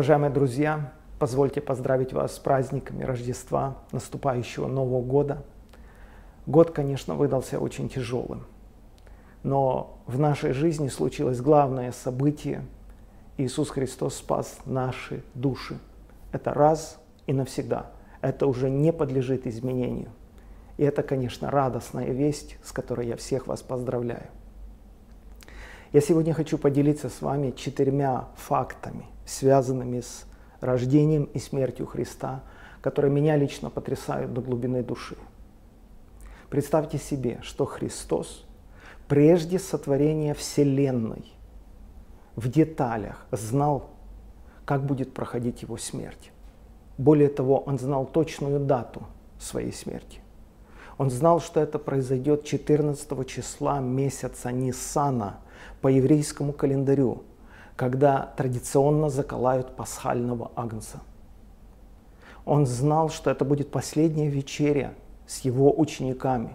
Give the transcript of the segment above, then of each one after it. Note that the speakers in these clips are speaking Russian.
Уважаемые друзья, позвольте поздравить вас с праздниками Рождества, наступающего Нового года. Год, конечно, выдался очень тяжелым, но в нашей жизни случилось главное событие. Иисус Христос спас наши души. Это раз и навсегда. Это уже не подлежит изменению. И это, конечно, радостная весть, с которой я всех вас поздравляю. Я сегодня хочу поделиться с вами четырьмя фактами, связанными с рождением и смертью Христа, которые меня лично потрясают до глубины души. Представьте себе, что Христос прежде сотворения Вселенной в деталях знал, как будет проходить его смерть. Более того, он знал точную дату своей смерти. Он знал, что это произойдет 14 числа месяца Ниссана – по еврейскому календарю, когда традиционно заколают пасхального агнца. Он знал, что это будет последняя вечеря с его учениками,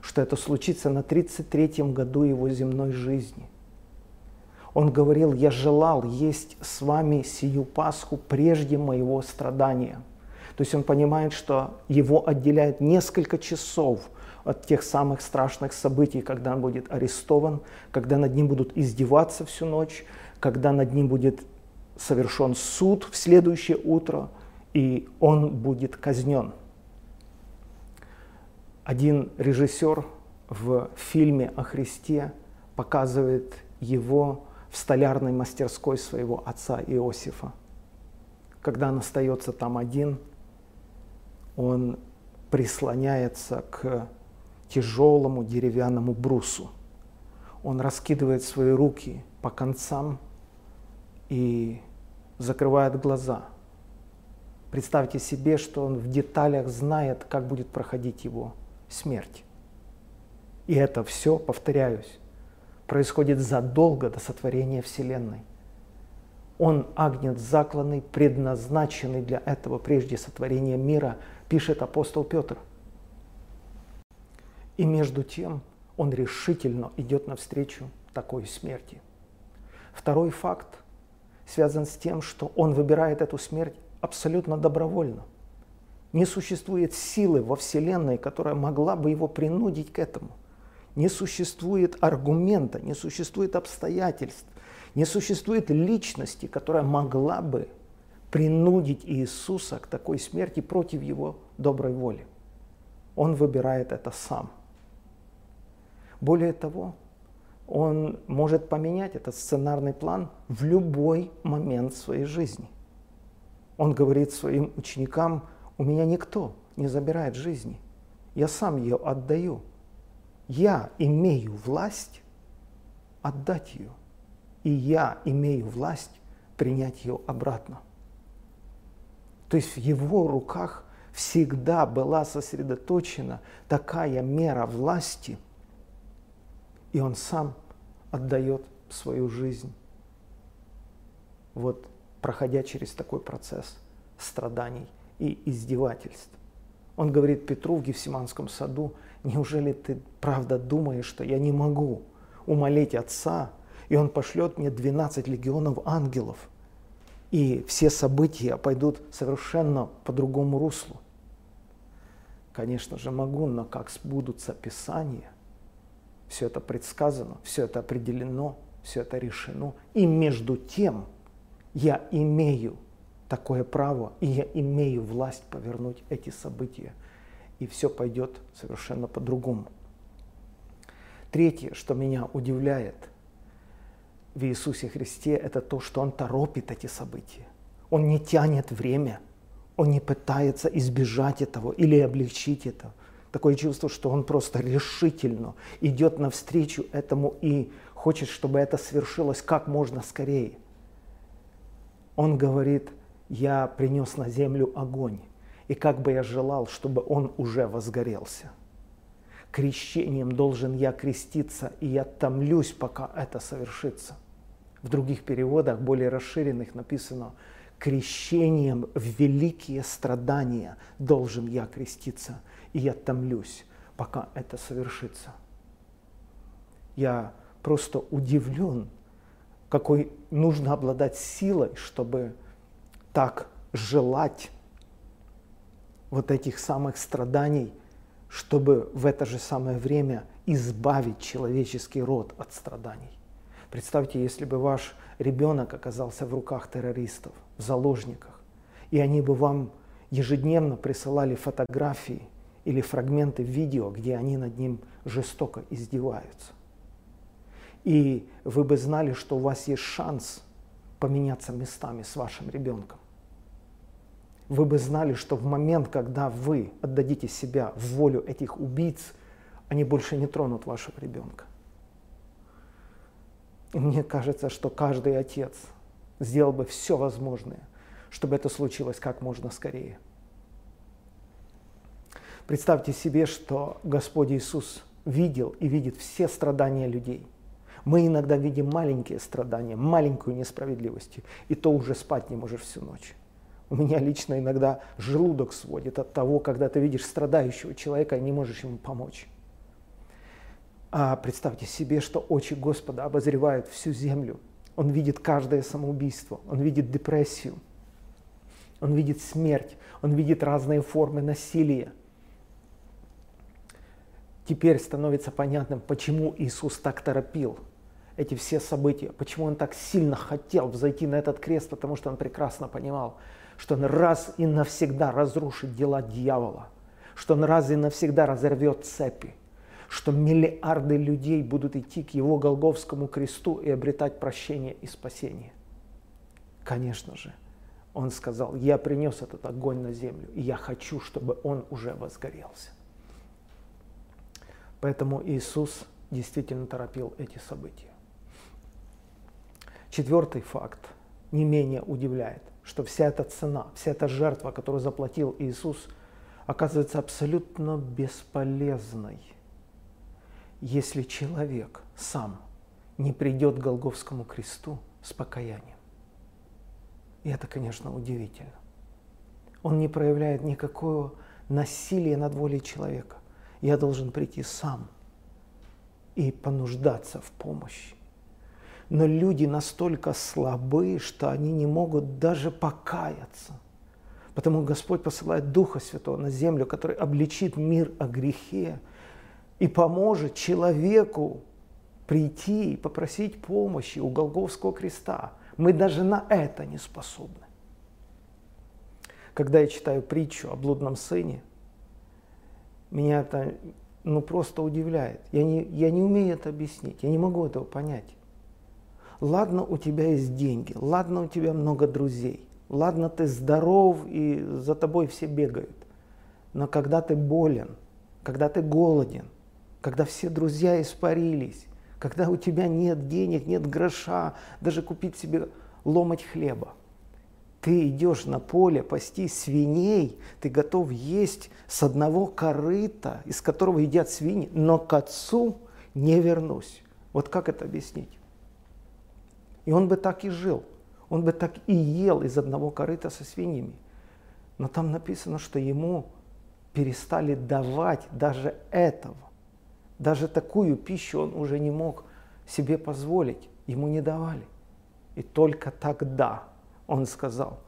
что это случится на 33-м году его земной жизни. Он говорил, я желал есть с вами сию Пасху прежде моего страдания. То есть он понимает, что его отделяет несколько часов – от тех самых страшных событий, когда он будет арестован, когда над ним будут издеваться всю ночь, когда над ним будет совершен суд в следующее утро, и он будет казнен. Один режиссер в фильме о Христе показывает его в столярной мастерской своего отца Иосифа. Когда он остается там один, он прислоняется к тяжелому деревянному брусу. Он раскидывает свои руки по концам и закрывает глаза. Представьте себе, что он в деталях знает, как будет проходить его смерть. И это все, повторяюсь, происходит задолго до сотворения Вселенной. Он агнец закланный, предназначенный для этого прежде сотворения мира, пишет апостол Петр – и между тем он решительно идет навстречу такой смерти. Второй факт связан с тем, что он выбирает эту смерть абсолютно добровольно. Не существует силы во Вселенной, которая могла бы его принудить к этому. Не существует аргумента, не существует обстоятельств, не существует личности, которая могла бы принудить Иисуса к такой смерти против его доброй воли. Он выбирает это сам – более того, он может поменять этот сценарный план в любой момент своей жизни. Он говорит своим ученикам, у меня никто не забирает жизни, я сам ее отдаю. Я имею власть отдать ее, и я имею власть принять ее обратно. То есть в его руках всегда была сосредоточена такая мера власти – и он сам отдает свою жизнь. Вот проходя через такой процесс страданий и издевательств. Он говорит Петру в Гефсиманском саду, неужели ты правда думаешь, что я не могу умолить Отца, и Он пошлет мне 12 легионов ангелов, и все события пойдут совершенно по другому руслу? Конечно же могу, но как сбудутся Писания, все это предсказано, все это определено, все это решено. И между тем я имею такое право, и я имею власть повернуть эти события. И все пойдет совершенно по-другому. Третье, что меня удивляет в Иисусе Христе, это то, что Он торопит эти события. Он не тянет время, Он не пытается избежать этого или облегчить это. Такое чувство, что он просто решительно идет навстречу этому и хочет, чтобы это свершилось как можно скорее. Он говорит, я принес на землю огонь, и как бы я желал, чтобы он уже возгорелся. Крещением должен я креститься, и я томлюсь, пока это совершится. В других переводах, более расширенных, написано, крещением в великие страдания должен я креститься – и я томлюсь, пока это совершится. Я просто удивлен, какой нужно обладать силой, чтобы так желать вот этих самых страданий, чтобы в это же самое время избавить человеческий род от страданий. Представьте, если бы ваш ребенок оказался в руках террористов, в заложниках, и они бы вам ежедневно присылали фотографии или фрагменты видео, где они над ним жестоко издеваются. И вы бы знали, что у вас есть шанс поменяться местами с вашим ребенком. Вы бы знали, что в момент, когда вы отдадите себя в волю этих убийц, они больше не тронут вашего ребенка. Мне кажется, что каждый отец сделал бы все возможное, чтобы это случилось как можно скорее. Представьте себе, что Господь Иисус видел и видит все страдания людей. Мы иногда видим маленькие страдания, маленькую несправедливость, и то уже спать не можешь всю ночь. У меня лично иногда желудок сводит от того, когда ты видишь страдающего человека и не можешь ему помочь. А представьте себе, что очи Господа обозревают всю землю. Он видит каждое самоубийство, он видит депрессию, он видит смерть, он видит разные формы насилия. Теперь становится понятным, почему Иисус так торопил эти все события, почему он так сильно хотел взойти на этот крест, потому что он прекрасно понимал, что он раз и навсегда разрушит дела дьявола, что он раз и навсегда разорвет цепи, что миллиарды людей будут идти к его Голговскому кресту и обретать прощение и спасение. Конечно же, он сказал, я принес этот огонь на землю, и я хочу, чтобы он уже возгорелся. Поэтому Иисус действительно торопил эти события. Четвертый факт не менее удивляет, что вся эта цена, вся эта жертва, которую заплатил Иисус, оказывается абсолютно бесполезной, если человек сам не придет к Голговскому кресту с покаянием. И это, конечно, удивительно. Он не проявляет никакого насилия над волей человека. Я должен прийти сам и понуждаться в помощи. Но люди настолько слабы, что они не могут даже покаяться. Потому Господь посылает Духа Святого на землю, который обличит мир о грехе и поможет человеку прийти и попросить помощи у Голговского креста. Мы даже на это не способны. Когда я читаю притчу о блудном сыне, меня это ну, просто удивляет. Я не, я не умею это объяснить, я не могу этого понять. Ладно, у тебя есть деньги, ладно, у тебя много друзей, ладно, ты здоров и за тобой все бегают. Но когда ты болен, когда ты голоден, когда все друзья испарились, когда у тебя нет денег, нет гроша, даже купить себе ломать хлеба – ты идешь на поле пасти свиней, ты готов есть с одного корыта, из которого едят свиньи, но к отцу не вернусь. Вот как это объяснить? И он бы так и жил, он бы так и ел из одного корыта со свиньями. Но там написано, что ему перестали давать даже этого. Даже такую пищу он уже не мог себе позволить, ему не давали. И только тогда он сказал,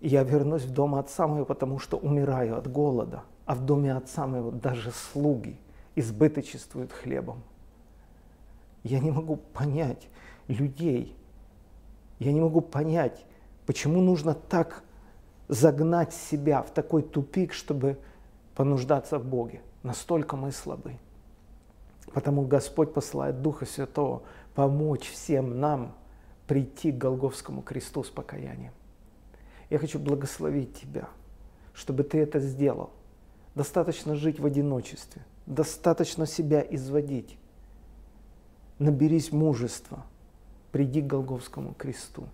я вернусь в дом отца моего, потому что умираю от голода, а в доме отца моего даже слуги избыточествуют хлебом. Я не могу понять людей, я не могу понять, почему нужно так загнать себя в такой тупик, чтобы понуждаться в Боге. Настолько мы слабы. Потому Господь посылает Духа Святого помочь всем нам прийти к Голговскому кресту с покаянием. Я хочу благословить тебя, чтобы ты это сделал. Достаточно жить в одиночестве, достаточно себя изводить. Наберись мужества, приди к Голговскому кресту.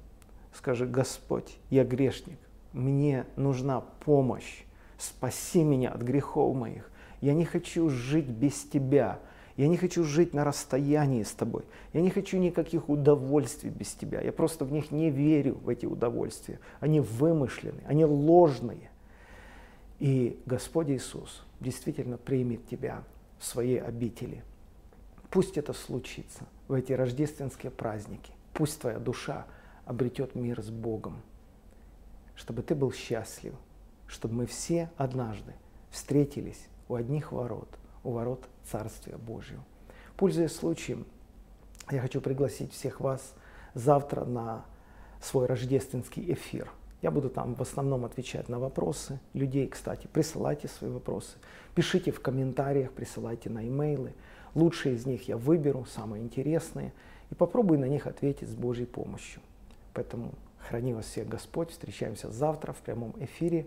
Скажи, Господь, я грешник, мне нужна помощь, спаси меня от грехов моих. Я не хочу жить без Тебя, я не хочу жить на расстоянии с тобой. Я не хочу никаких удовольствий без тебя. Я просто в них не верю, в эти удовольствия. Они вымышлены, они ложные. И Господь Иисус действительно примет тебя в своей обители. Пусть это случится в эти рождественские праздники. Пусть твоя душа обретет мир с Богом. чтобы ты был счастлив, чтобы мы все однажды встретились у одних ворот, у ворот Царствия Божьего. Пользуясь случаем, я хочу пригласить всех вас завтра на свой рождественский эфир. Я буду там в основном отвечать на вопросы людей, кстати. Присылайте свои вопросы, пишите в комментариях, присылайте на имейлы. Лучшие из них я выберу, самые интересные, и попробую на них ответить с Божьей помощью. Поэтому храни вас всех Господь. Встречаемся завтра в прямом эфире.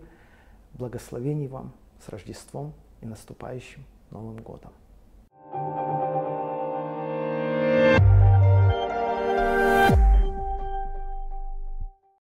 Благословений вам с Рождеством и наступающим Новым годом.